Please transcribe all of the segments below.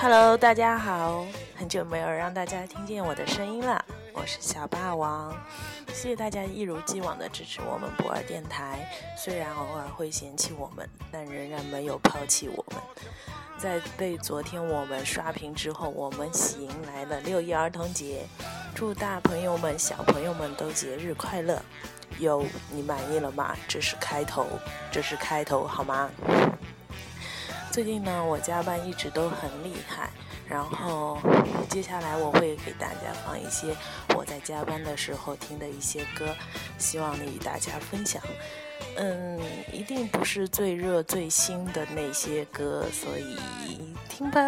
Hello，大家好，很久没有让大家听见我的声音了，我是小霸王，谢谢大家一如既往的支持我们不二电台，虽然偶尔会嫌弃我们，但仍然没有抛弃我们。在被昨天我们刷屏之后，我们迎来了六一儿童节，祝大朋友们、小朋友们都节日快乐。有你满意了吗？这是开头，这是开头，好吗？最近呢，我加班一直都很厉害，然后接下来我会给大家放一些我在加班的时候听的一些歌，希望与大家分享。嗯，一定不是最热最新的那些歌，所以听吧。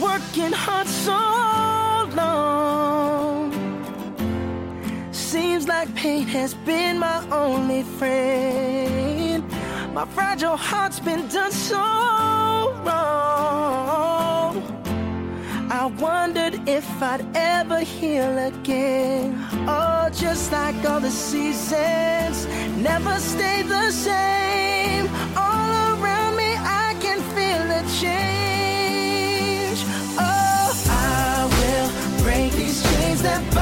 Working hard so long. Seems like pain has been my only friend. My fragile heart's been done so wrong. I wondered if I'd ever heal again. Oh, just like all the seasons never stay the same. All around me, I can feel a change. step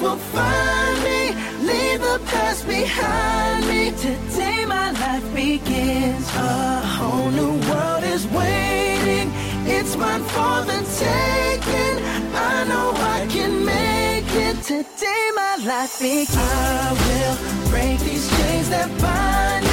Will find me. Leave the past behind me. Today my life begins. A whole new world is waiting. It's mine for the taking. I know I can make it. Today my life begins. I will break these chains that bind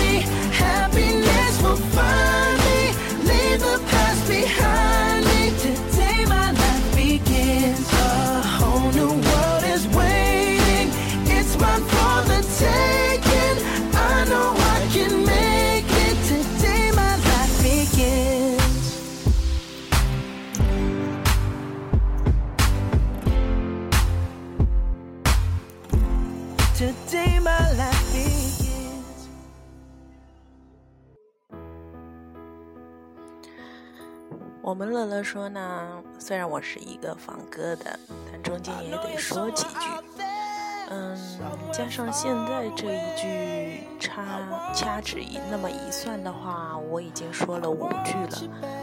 我们乐乐说呢，虽然我是一个放歌的，但中间也得说几句。嗯，加上现在这一句插掐指一那么一算的话，我已经说了五句了。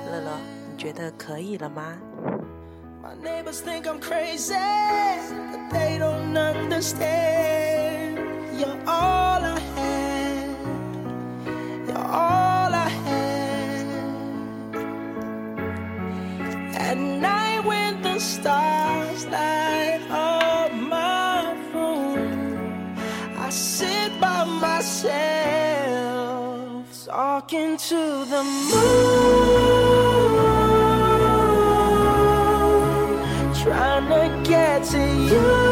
乐乐，你觉得可以了吗？My neighbors think I'm crazy, but they don't understand. You're all I talking to the moon trying to get to you.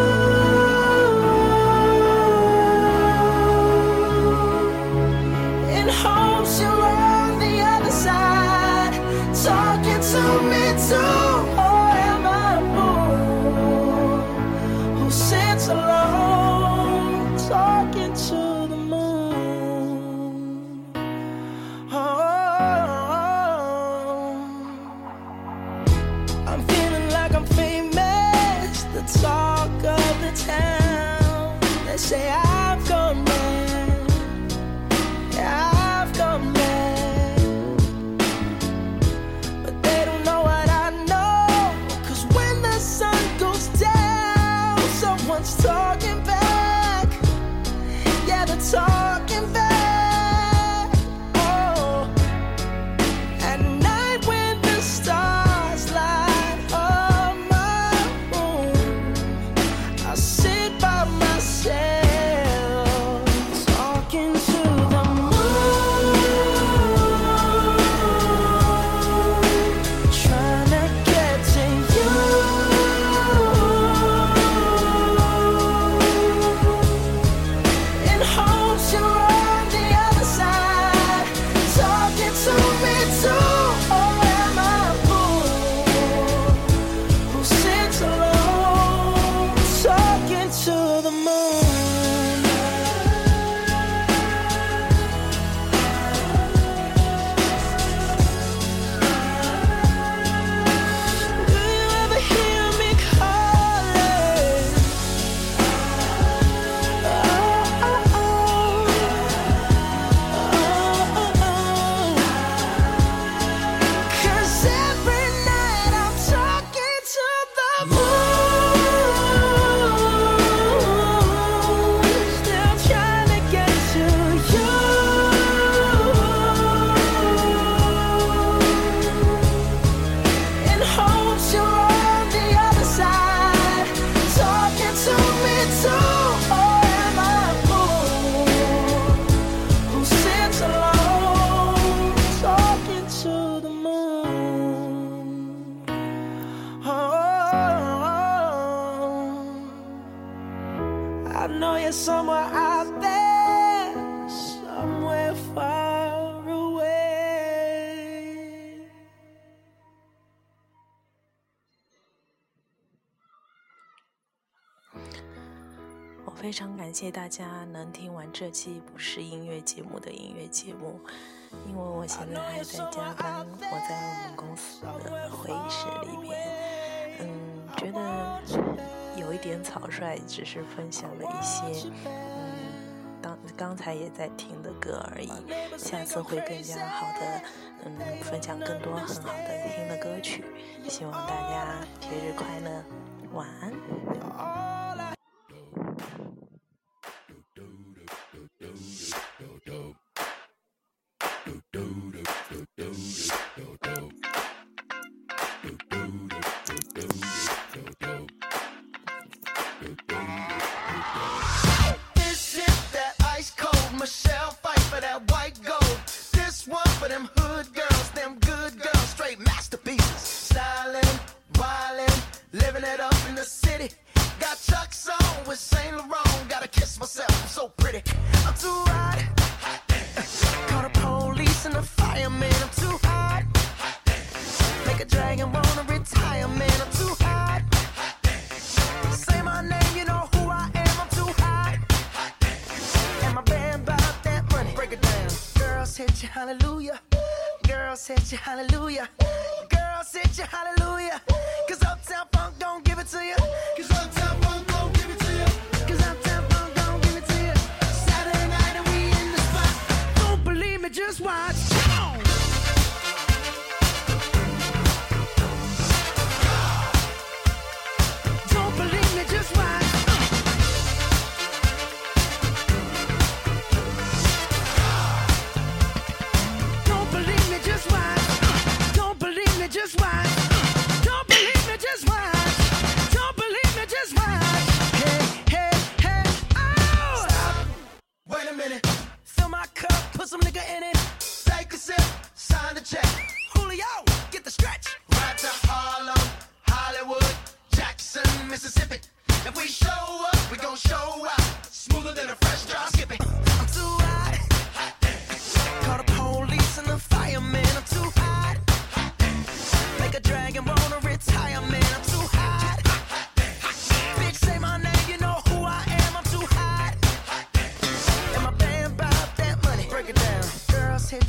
I know you're somewhere out there, somewhere far away. 我非常感谢大家能听完这期不是音乐节目的音乐节目，因为我现在还在加班，我在我们公司的会议室里边，点草率，只是分享了一些，嗯，刚刚才也在听的歌而已，下次会更加好的，嗯，分享更多很好的听的歌曲，希望大家节日快乐，晚安。hallelujah. Girl, sit your hallelujah.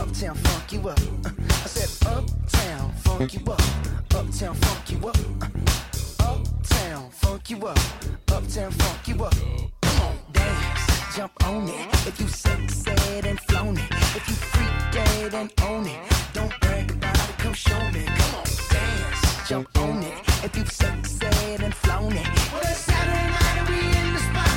uptown funk you up. I said uptown funk you up, uptown funk you up, uptown funk you up, uptown funk you up. Come on, dance, jump on it. If you suck, and flown it, if you freak dead and own it, don't brag about it. Come show me. Come on, dance, jump on it. If you suck, and flown it, well it's Saturday night and we in the spot.